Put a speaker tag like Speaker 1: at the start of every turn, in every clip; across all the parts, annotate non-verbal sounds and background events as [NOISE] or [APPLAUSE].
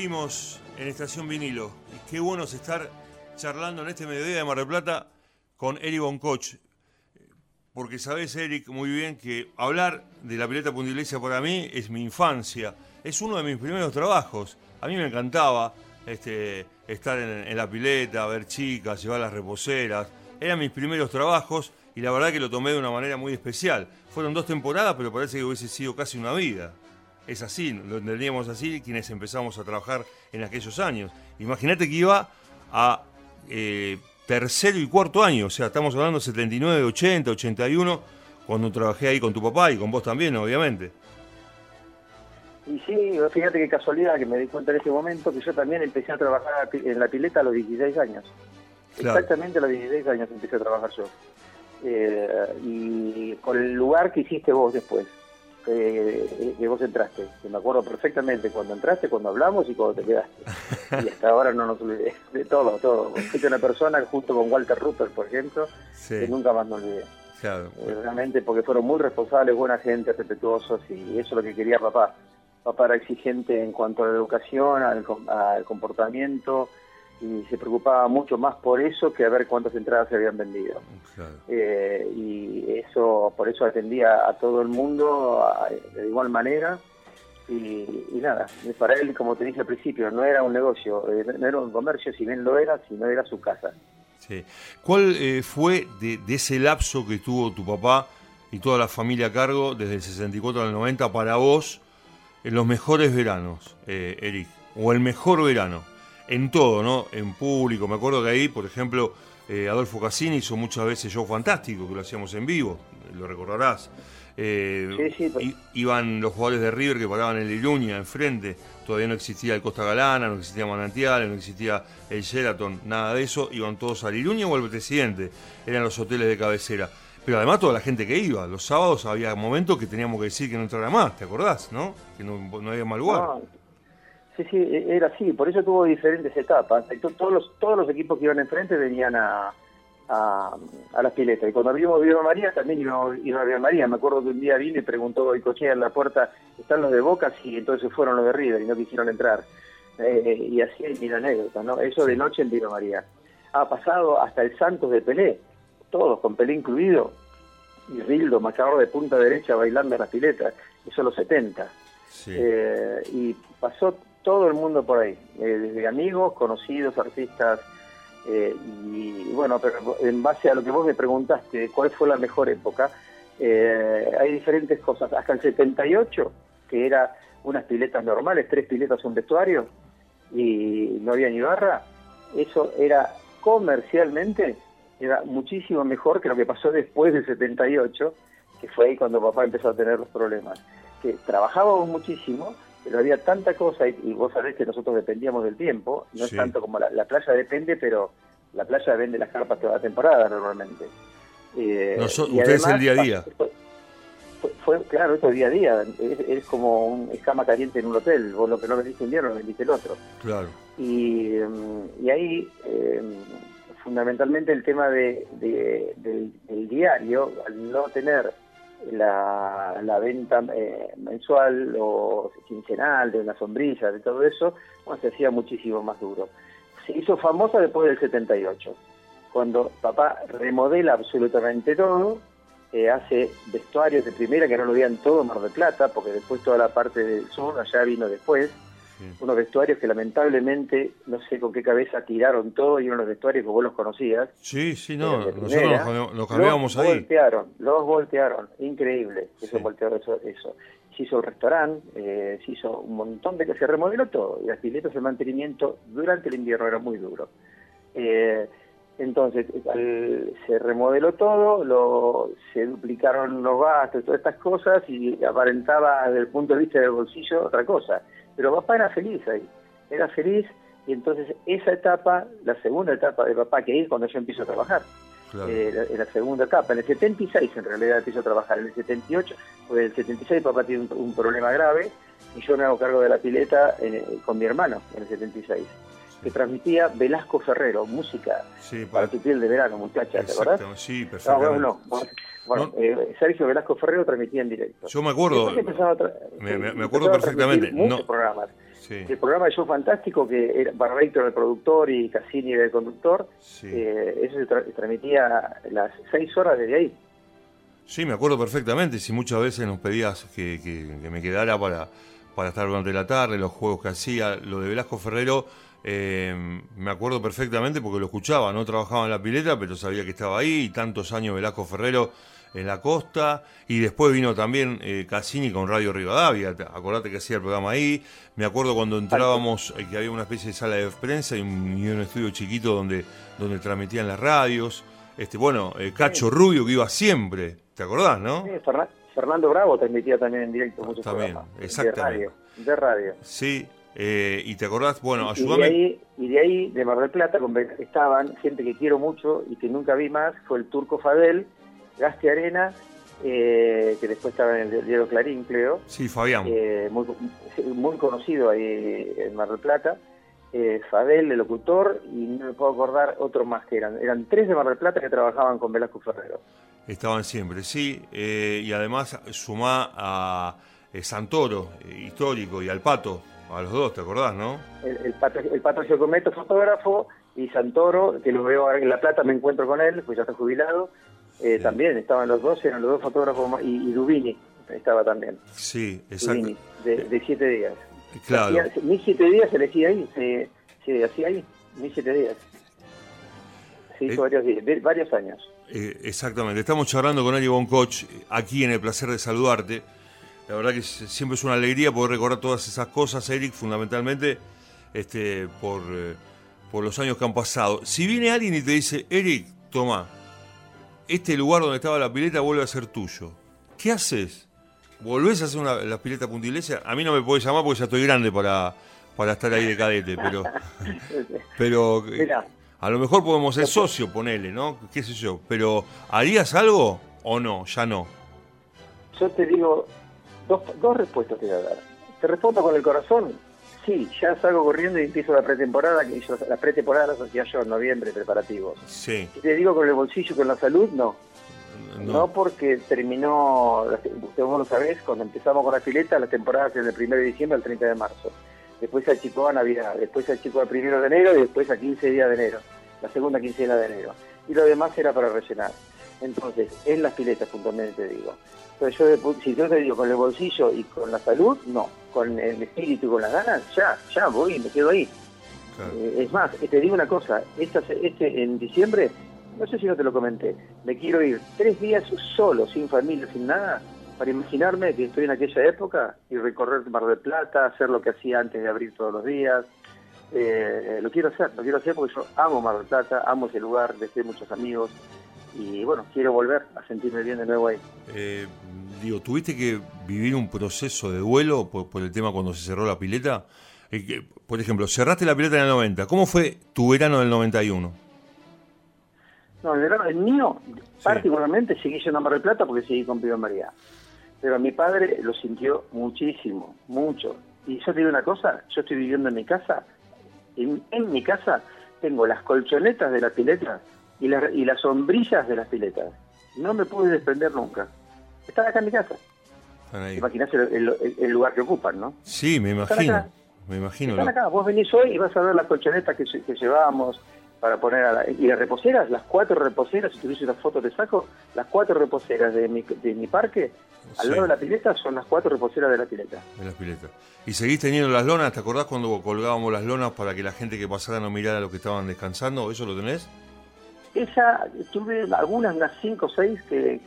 Speaker 1: Seguimos en Estación Vinilo. Y qué bueno es estar charlando en este mediodía de Mar del Plata con Eric Boncoch. Porque sabes, Eric, muy bien que hablar de la pileta puntilesca para mí es mi infancia. Es uno de mis primeros trabajos. A mí me encantaba este, estar en, en la pileta, ver chicas, llevar las reposeras. Eran mis primeros trabajos y la verdad que lo tomé de una manera muy especial. Fueron dos temporadas, pero parece que hubiese sido casi una vida es así, lo entendíamos así quienes empezamos a trabajar en aquellos años. Imagínate que iba a eh, tercero y cuarto año, o sea, estamos hablando de 79, 80, 81, cuando trabajé ahí con tu papá y con vos también, obviamente.
Speaker 2: Y sí, fíjate qué casualidad que me di cuenta en ese momento que yo también empecé a trabajar en la pileta a los 16 años. Exactamente a los 16 años empecé a trabajar yo. Eh, y con el lugar que hiciste vos después que, vos entraste. Que me acuerdo perfectamente cuando entraste, cuando hablamos y cuando te quedaste. [LAUGHS] Y hasta ahora no nos olvidé de todo, todo. Fuiste una persona, junto con Walter Rupert, por ejemplo, que nunca más me olvidé. Claro. Eh, realmente porque fueron muy responsables, buena gente, respetuosos y eso es lo que quería papá. Papá era exigente en cuanto a la educación, al, al comportamiento, y se preocupaba mucho más por eso que a ver cuántas entradas se habían vendido. Eh, y eso, por eso atendía a todo el mundo de igual manera. Y, nada, para él, como te dije al principio, no era un negocio, eh, no era un comercio, si bien lo era, sino era su casa.
Speaker 1: Sí. ¿Cuál eh, fue de, ese lapso que tuvo tu papá y toda la familia a cargo desde el 64 al 90 para vos en los mejores veranos, Eric? ¿O el mejor verano? En todo, ¿no? En público. Me acuerdo que ahí, por ejemplo, eh, Adolfo Cassini hizo muchas veces show fantástico, que lo hacíamos en vivo, lo recordarás. Eh, sí, sí, pues. Iban los jugadores de River que paraban en el Iruña, enfrente. Todavía no existía el Costa Galana, no existía Manantial, no existía el Sheraton, nada de eso. Iban todos al Iruña o al presidente. Eran los hoteles de cabecera. Pero además toda la gente que iba. Los sábados había momentos que teníamos que decir que no entrara más, ¿te acordás? ¿no? Que no, había mal lugar.
Speaker 2: Sí, sí, e-, era así, por eso tuvo diferentes etapas. Todos los, todos los equipos que iban enfrente venían a, a, las piletas. Y cuando abrimos Viva María, también iba, a Viva María. Me acuerdo que un día vino y preguntó Cochea en la puerta, ¿están los de Boca? Sí, entonces fueron los de River y no quisieron entrar. Eh, y así hay la anécdota, ¿no? Eso de noche en Viva María. Ha pasado hasta el Santos de Pelé, todos con Pelé incluido, y Rildo, macabro de punta derecha bailando en las piletas, eso los 70. Eh, y pasó todo el mundo por ahí, eh, desde amigos, conocidos, artistas, eh, y, bueno, pero en base a lo que vos me preguntaste, ¿cuál fue la mejor época? Eh, hay diferentes cosas. Hasta el 78, que era unas piletas normales, tres piletas un vestuario, y no había ni barra, eso era comercialmente, era muchísimo mejor que lo que pasó después del 78, que fue ahí cuando papá empezó a tener los problemas. Que trabajábamos muchísimo, pero había tanta cosa y, vos sabés que nosotros dependíamos del tiempo, no es tanto como la, playa depende, pero la playa vende las carpas toda la temporada normalmente.
Speaker 1: Eh, ustedes el día a día.
Speaker 2: Fue, claro, esto es día a día, es, como un escama caliente en un hotel, vos lo que no vendiste un día no lo vendiste el otro.
Speaker 1: Claro.
Speaker 2: Y, y ahí, eh, fundamentalmente el tema de, del, del diario, al no tener la, la venta eh, mensual o quincenal de una sombrilla, de todo eso, se hacía muchísimo más duro. Se hizo famosa después del 78, cuando papá remodela absolutamente todo, eh, hace vestuarios de primera que no lo veían todo Mar de Plata, porque después toda la parte del sur allá vino después, unos vestuarios que lamentablemente no sé con qué cabeza tiraron todo y unos vestuarios que vos los conocías.
Speaker 1: Sí, sí, no, nosotros los cambiamos
Speaker 2: ahí. Voltearon, los voltearon, increíble eso volteó eso, eso. Se hizo el restaurante, eh, se hizo un montón de que se remodeló todo y las piletas de mantenimiento durante el invierno era muy duro. Eh, entonces, se remodeló todo, lo, se duplicaron los gastos, todas estas cosas, y aparentaba desde el punto de vista del bolsillo otra cosa. Pero papá era feliz ahí, era feliz, y entonces esa etapa, la segunda etapa de papá, que es cuando yo empiezo a trabajar, eh, en la segunda etapa, en el 76 en realidad empiezo a trabajar, en el 78, pues en el 76 papá tiene un, problema grave, y yo me hago cargo de la pileta con mi hermano en el 76 que transmitía Velasco Ferrero, música para tu piel de verano, muchacha, ¿te acordás?
Speaker 1: Sí, perfecto.
Speaker 2: No, bueno, eh, Sergio Velasco Ferrero transmitía en directo.
Speaker 1: Yo me acuerdo, me, acuerdo perfectamente.
Speaker 2: Muchos programas. El programa de Show Fantástico, que era Barreito era el productor y Cassini era el conductor, eh, eso se, transmitía las seis horas desde ahí.
Speaker 1: Sí, me acuerdo perfectamente. Si muchas veces nos pedías que, que, me quedara para, para estar durante la tarde, los juegos que hacía, lo de Velasco Ferrero, eh, me acuerdo perfectamente porque lo escuchaba, no trabajaba en la pileta, pero sabía que estaba ahí, y tantos años Velasco Ferrero en la costa, y después vino también eh, Cassini con Radio Rivadavia, acordate que hacía el programa ahí, me acuerdo cuando entrábamos eh, que había una especie de sala de prensa y un, estudio chiquito donde, donde transmitían las radios, este bueno, eh, Cacho Rubio que iba siempre, ¿te acordás, no?
Speaker 2: Sí, Fernando Bravo transmitía también en directo muchos
Speaker 1: también, exactamente.
Speaker 2: De radio, de radio.
Speaker 1: Sí, y te acordás, bueno, ayúdame.
Speaker 2: Y de, ahí, y de ahí, de Mar del Plata, estaban gente que quiero mucho y que nunca vi más, fue el turco Fadel, Gaste Arena, eh, que después estaba en el diario Clarín, creo.
Speaker 1: Sí, Fabián.
Speaker 2: Eh, muy, conocido ahí en Mar del Plata. Eh, Fadel, el locutor, y no me puedo acordar otros más que eran. Eran tres de Mar del Plata que trabajaban con Velasco Ferrero.
Speaker 1: Estaban siempre, sí. y además sumá a Santoro, histórico, y al Pato, a los dos, ¿te acordás, no?
Speaker 2: El, Pato, el Pato Giocometto, fotógrafo, y Santoro, que lo veo ahora en La Plata, me encuentro con él, pues ya está jubilado, eh, también estaban los dos, eran los dos fotógrafos, y, Dubini estaba también.
Speaker 1: Sí, exacto.
Speaker 2: de, siete días.
Speaker 1: Claro.
Speaker 2: mis siete días se elegía ahí, se, se hacía ahí, mis siete días. Se hizo eh, varios, días, varios años.
Speaker 1: Eh, exactamente, estamos charlando con Ari Boncoch aquí en el placer de saludarte. La verdad que siempre es una alegría poder recordar todas esas cosas, Eric, fundamentalmente este, por, por los años que han pasado. Si viene alguien y te dice, Eric, toma, este lugar donde estaba la pileta vuelve a ser tuyo. ¿Qué haces? ¿Volvés a hacer una, la pileta? A mí no me podés llamar porque ya estoy grande para, para estar ahí de cadete, pero, [LAUGHS] pero a lo mejor podemos ser socios, ponele, ¿no? ¿Qué sé yo? Pero ¿harías algo o no? Ya no.
Speaker 2: Yo te digo, dos, dos respuestas te voy a dar. Te respondo con el corazón Sí, ya salgo corriendo y empiezo la pretemporada, que yo, la pretemporada la hacía yo en noviembre, preparativos.
Speaker 1: Sí.
Speaker 2: Y te digo con el bolsillo, con la salud, no. No, porque terminó, usted vos lo sabés, cuando empezamos con la fileta, la temporada es del 1 de diciembre al 30 de marzo. Después se achicó a Navidad, después se achicó al 1 de enero y después a 15 días de enero, la segunda quincena de enero. Y lo demás era para rellenar. Entonces, en las filetas puntualmente te digo. Entonces yo, si yo te digo con el bolsillo y con la salud, no. Con el espíritu y con las ganas, ya, ya voy, me quedo ahí. Eh, es más, te digo una cosa, esta, este en diciembre, no sé si no te lo comenté, me quiero ir tres días solo, sin familia, sin nada, para imaginarme que estoy en aquella época y recorrer Mar del Plata, hacer lo que hacía antes de abrir todos los días. Eh, lo quiero hacer, lo quiero hacer porque yo amo Mar del Plata, amo ese lugar, dejé muchos amigos, y bueno, quiero volver a sentirme bien de nuevo ahí.
Speaker 1: Eh, digo, ¿tuviste que vivir un proceso de duelo por, el tema cuando se cerró la pileta? Eh, por ejemplo, cerraste la pileta en el 90, ¿cómo fue tu verano del 91?
Speaker 2: No, el verano, el mío, particularmente, seguí yendo a Mar del Plata porque seguí con Pío María. Pero mi padre lo sintió muchísimo, mucho. Y yo te digo una cosa, yo estoy viviendo en mi casa, en, en mi casa tengo las colchonetas de la pileta y, y las sombrillas de las piletas. No me pude desprender nunca. Están acá en mi casa. Imaginás el, lugar que ocupan, ¿no?
Speaker 1: Sí, me imagino. Me imagino.
Speaker 2: Están acá. Vos venís hoy y vas a ver las colchonetas que, que llevábamos para poner a la, y las reposeras, las cuatro reposeras, si tuviese una foto te saco, las cuatro reposeras de mi, de mi parque, al lado de la pileta, son las cuatro reposeras de la pileta.
Speaker 1: De la pileta. ¿Y seguís teniendo las lonas? ¿Te acordás cuando colgábamos las lonas para que la gente que pasara no mirara lo que estaban descansando? ¿Eso lo tenés?
Speaker 2: Esa, tuve algunas, unas cinco o seis que,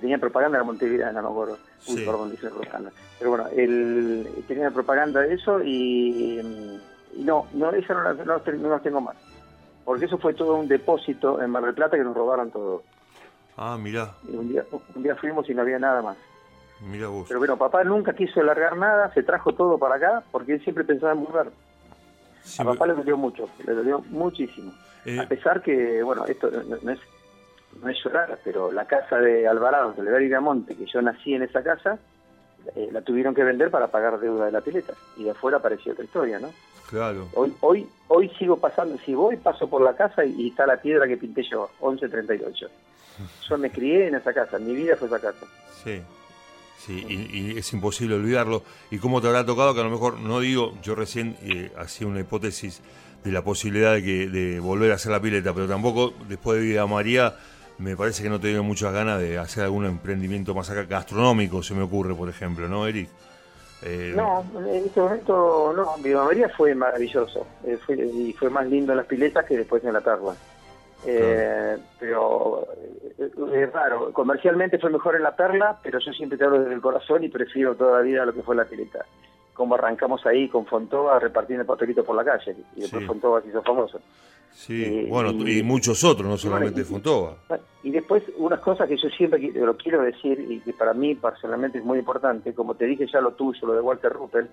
Speaker 2: tenían propaganda de Montevideo, no me acuerdo. Uy, perdón, dice propaganda. Pero bueno, el, tenía propaganda de eso y, no, no, esa no, no, las tengo más. Porque eso fue todo un depósito en Mar del Plata que nos robaron todo.
Speaker 1: Ah, mirá.
Speaker 2: un, día, un día fuimos y no había nada más.
Speaker 1: Mira vos.
Speaker 2: Pero bueno, papá nunca quiso alargar nada, se trajo todo para acá porque él siempre pensaba en a papá le dolió mucho, le dolió muchísimo. Eh, a pesar que, bueno, esto no, es no es llorar, pero la casa de Alvarado, de Lever Monte, que yo nací en esa casa, eh, la tuvieron que vender para pagar deuda de la pileta. Y de afuera apareció otra historia, ¿no?
Speaker 1: Claro.
Speaker 2: Hoy, hoy, hoy sigo pasando, si voy, paso por la casa y, está la piedra que pinté yo, 1138. [LAUGHS] Yo me crié en esa casa, mi vida fue esa casa.
Speaker 1: Sí. Sí, y, es imposible olvidarlo. ¿Y cómo te habrá tocado que a lo mejor, no digo, yo recién eh, hacía una hipótesis de la posibilidad de, que, de volver a hacer la pileta, pero tampoco después de Vida María me parece que no te dio muchas ganas de hacer algún emprendimiento más acá gastronómico, se me ocurre, por ejemplo, ¿no, Eric?
Speaker 2: Eh, no, en este momento no, Vida María fue maravilloso eh, y fue más lindo en las piletas que después en la perla. Eh, pero es raro, comercialmente fue mejor en la perla, pero yo siempre te hablo desde el corazón y prefiero toda la vida lo que fue la pileta. Como arrancamos ahí con Fontova repartiendo papelitos por la calle y después Fontova se hizo famoso.
Speaker 1: Sí, bueno, y, muchos otros, no solamente Fontova.
Speaker 2: Y después, unas cosas que yo siempre lo quiero decir y que para mí personalmente es muy importante, como te dije ya lo tuyo, lo de Walter Ruppel,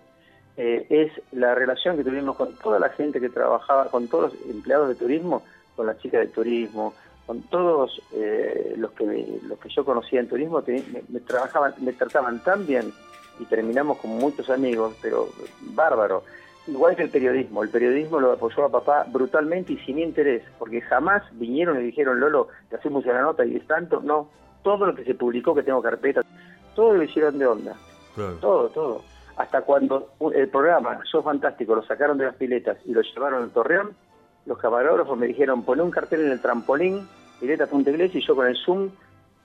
Speaker 2: eh, es la relación que tuvimos con toda la gente que trabajaba, con todos los empleados de turismo, con las chicas de turismo, con todos eh, los que los que yo conocía en turismo, me, trabajaban, me trataban tan bien y terminamos con muchos amigos, pero bárbaro. Igual que el periodismo, el periodismo lo apoyó a papá brutalmente y sin interés, porque jamás vinieron y dijeron, Lolo, te hacemos una nota y es tanto, no, todo lo que se publicó, que tengo carpeta, todo lo hicieron de onda, todo, todo. Hasta cuando el programa Sos Fantástico lo sacaron de las piletas y lo llevaron al Torreón, los camarógrafos me dijeron, pon un cartel en el trampolín, pileta Punta Iglesia, y yo con el zoom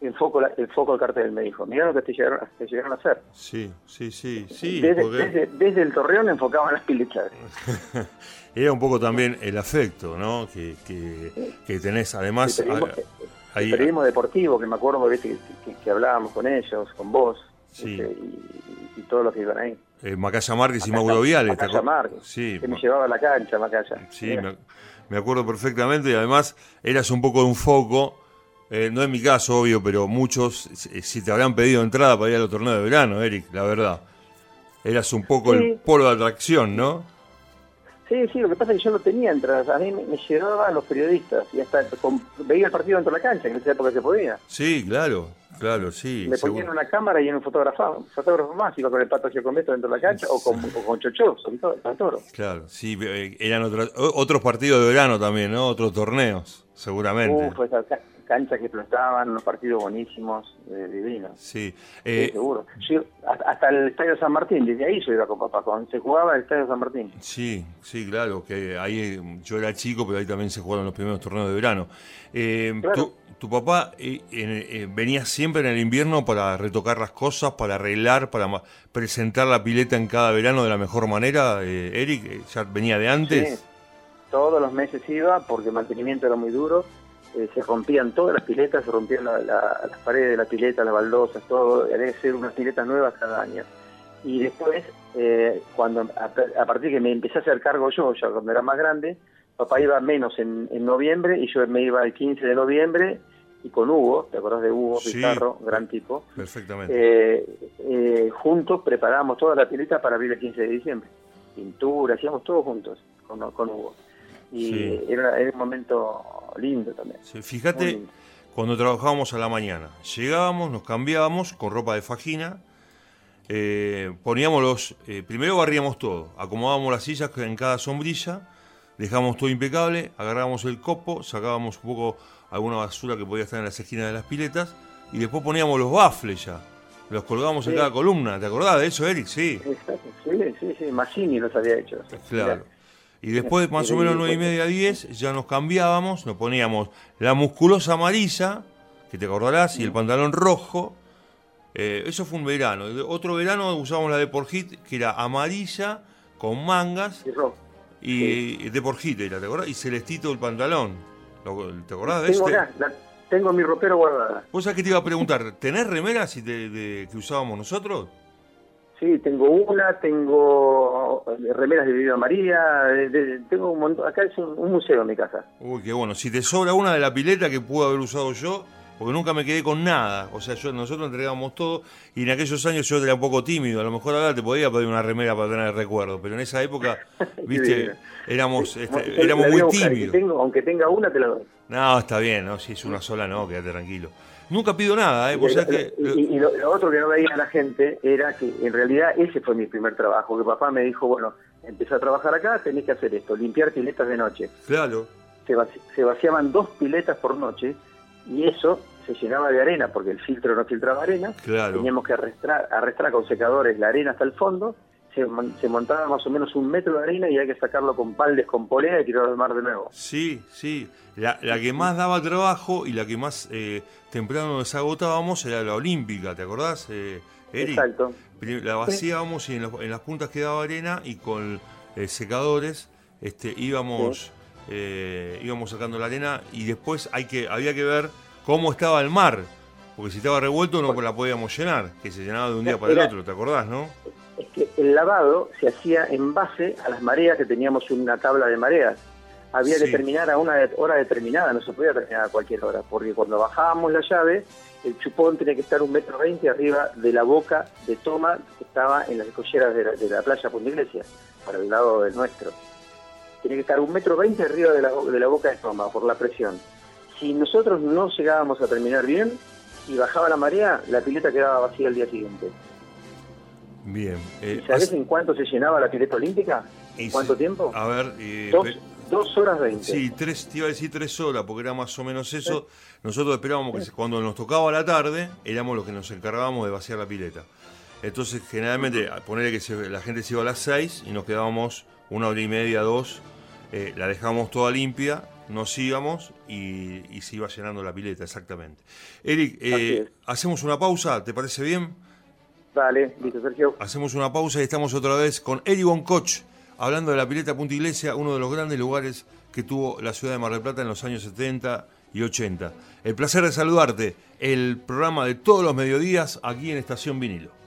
Speaker 2: enfoco el foco del cartel, me dijo. Mirá lo que te llegaron, llegaron a hacer.
Speaker 1: Sí, sí, sí, sí.
Speaker 2: Desde, el torreón enfocaban las piletas. [LAUGHS]
Speaker 1: Era un poco también el afecto, ¿no? Que, que, tenés, además...
Speaker 2: El periodismo, deportivo, que me acuerdo que, que, hablábamos con ellos, con vos, sí. Este, y, todos los que iban ahí.
Speaker 1: Eh, Macaya Márquez y Mauro Viales.
Speaker 2: Macaya Márquez, sí. que me llevaba a la cancha, Macaya.
Speaker 1: Sí, me, me, acuerdo perfectamente y además eras un poco de un foco eh, no es mi caso, obvio, pero muchos, si te habrán pedido entrada para ir a los torneos de verano, Eric, la verdad. Eras un poco el polo de atracción, ¿no?
Speaker 2: Sí, sí, lo que pasa es que yo no tenía entradas. A mí me, me llevaban los periodistas y hasta veía el partido dentro de la cancha, en esa época se podía.
Speaker 1: Sí, claro, claro, sí.
Speaker 2: Me ponían una cámara y en un fotógrafo, fotógrafo más, iba con el pato Giacometto dentro de la cancha o con, o con Chocho, Toro.
Speaker 1: Claro, sí, eh, eran otros, otros partidos de verano también, ¿no? Otros torneos, seguramente.
Speaker 2: Uh, pues acá, canchas que explotaban, unos partidos buenísimos, eh, divinos.
Speaker 1: Sí,
Speaker 2: eh, seguro. hasta el Estadio San Martín, desde ahí yo iba con papá, cuando se jugaba el Estadio San Martín.
Speaker 1: Sí, sí, claro, que ahí yo era chico, pero ahí también se jugaron los primeros torneos de verano. Eh, tu, papá venía siempre en el invierno para retocar las cosas, para arreglar, para presentar la pileta en cada verano de la mejor manera. Eric, ¿ya venía de antes?
Speaker 2: Sí. Todos los meses iba porque el mantenimiento era muy duro eh, se rompían todas las piletas, se rompían las paredes de la pileta, las baldosas, todo, debe ser unas piletas nuevas cada año. Y después, eh, cuando a, partir de que me empecé a hacer cargo yo, ya cuando era más grande, papá iba menos en, noviembre y yo me iba el 15 de noviembre y con Hugo, ¿te acordás de Hugo Pizarro? gran tipo.
Speaker 1: Perfectamente.
Speaker 2: Eh, juntos preparábamos toda la pileta para abrir el 15 de diciembre. Pintura, hacíamos todo juntos con, con Hugo y era, un momento lindo también.
Speaker 1: fíjate, cuando trabajábamos a la mañana, llegábamos, nos cambiábamos con ropa de fajina, eh, poníamos los, eh, primero barríamos todo, acomodábamos las sillas en cada sombrilla, dejábamos todo impecable, agarrábamos el copo, sacábamos un poco alguna basura que podía estar en las esquinas de las piletas y después poníamos los bafles ya. Los colgábamos en cada columna, ¿te acordás de eso, Eric?
Speaker 2: Sí. Sí, sí, sí, Massini los había hecho.
Speaker 1: Claro. Y después, más o menos nueve y media, diez, ya nos cambiábamos, nos poníamos la musculosa amarilla, que te acordarás, y el pantalón rojo. Eh, eso fue un verano. Otro verano usábamos la de Porjit, que era amarilla, con mangas. Y, y de Porjit era, ¿te acordás? Y celestito el pantalón. ¿Te acordás de
Speaker 2: tengo este? tengo mi ropero guardada.
Speaker 1: ¿Vos sabés que te iba a preguntar? ¿Tenés remeras de, que usábamos nosotros?
Speaker 2: Sí, tengo una, tengo eh, remeras de Viva María, tengo un montón, acá es un, museo en mi casa.
Speaker 1: Uy, qué bueno. Si te sobra una de la pileta que pude haber usado yo, porque nunca me quedé con nada. O sea, yo, nosotros entregábamos todo y en aquellos años yo era un poco tímido. A lo mejor ahora te podía pedir una remera para tener el recuerdo, pero en esa época, [LAUGHS] viste, éramos, este, éramos muy tímidos.
Speaker 2: aunque tenga una, te la doy.
Speaker 1: No, está bien, ¿no? si es una sola, no, quédate tranquilo. Nunca pido nada, ¿eh?
Speaker 2: Y, lo, otro que no veía la gente era que en realidad ese fue mi primer trabajo, que papá me dijo, bueno, empecé a trabajar acá, tenés que hacer esto, limpiar piletas de noche.
Speaker 1: Claro.
Speaker 2: Se, vaciaban dos piletas por noche y eso se llenaba de arena porque el filtro no filtraba arena.
Speaker 1: Claro.
Speaker 2: Teníamos que arrastrar, arrastrar con secadores la arena hasta el fondo. Se, mon- se montaba más o menos un metro de arena y hay que sacarlo con paldes, con polea y tirarlo al mar de nuevo.
Speaker 1: Sí, sí. La, la que más daba trabajo y la que más eh, temprano nos agotábamos era la olímpica, ¿te acordás, eh, Eric?
Speaker 2: Exacto.
Speaker 1: La vaciábamos y en, los- en las puntas quedaba arena y con eh, secadores este, íbamos, eh, íbamos sacando la arena y después hay que, había que ver cómo estaba el mar, porque si estaba revuelto no la podíamos llenar, que se llenaba de un día para el otro, ¿te acordás, no?
Speaker 2: El lavado se hacía en base a las mareas, que teníamos una tabla de mareas. Había
Speaker 1: Sí.
Speaker 2: que terminar a una hora determinada, no se podía terminar a cualquier hora, porque cuando bajábamos la llave, el chupón tenía que estar un metro veinte arriba de la boca de toma que estaba en las escolleras de la, de la playa Punta Iglesia, para el lado del nuestro. Tiene que estar un metro veinte arriba de la, de la boca de toma, por la presión. Si nosotros no llegábamos a terminar bien y bajaba la marea, la pileta quedaba vacía el día siguiente.
Speaker 1: Bien. eh,
Speaker 2: ¿Y sabés en cuánto se llenaba la pileta olímpica?
Speaker 1: y
Speaker 2: ¿En cuánto tiempo?
Speaker 1: A ver, eh,
Speaker 2: Dos, horas veinte.
Speaker 1: Sí, tres, te iba a decir tres horas, porque era más o menos eso. Nosotros esperábamos que cuando nos tocaba la tarde, éramos los que nos encargábamos de vaciar la pileta. Entonces, generalmente, ponerle que se- la gente se iba a las seis y nos quedábamos una hora y media, dos, eh, la dejábamos toda limpia, nos íbamos y, y se iba llenando la pileta, exactamente. Eric, eh, hacemos una pausa, ¿te parece bien?
Speaker 2: Dale, listo, Sergio.
Speaker 1: Hacemos una pausa y estamos otra vez con Eric Boncoch, hablando de la pileta Punta Iglesia, uno de los grandes lugares que tuvo la ciudad de Mar del Plata en los años 70 y 80. El placer de saludarte, el programa de todos los mediodías aquí en Estación Vinilo.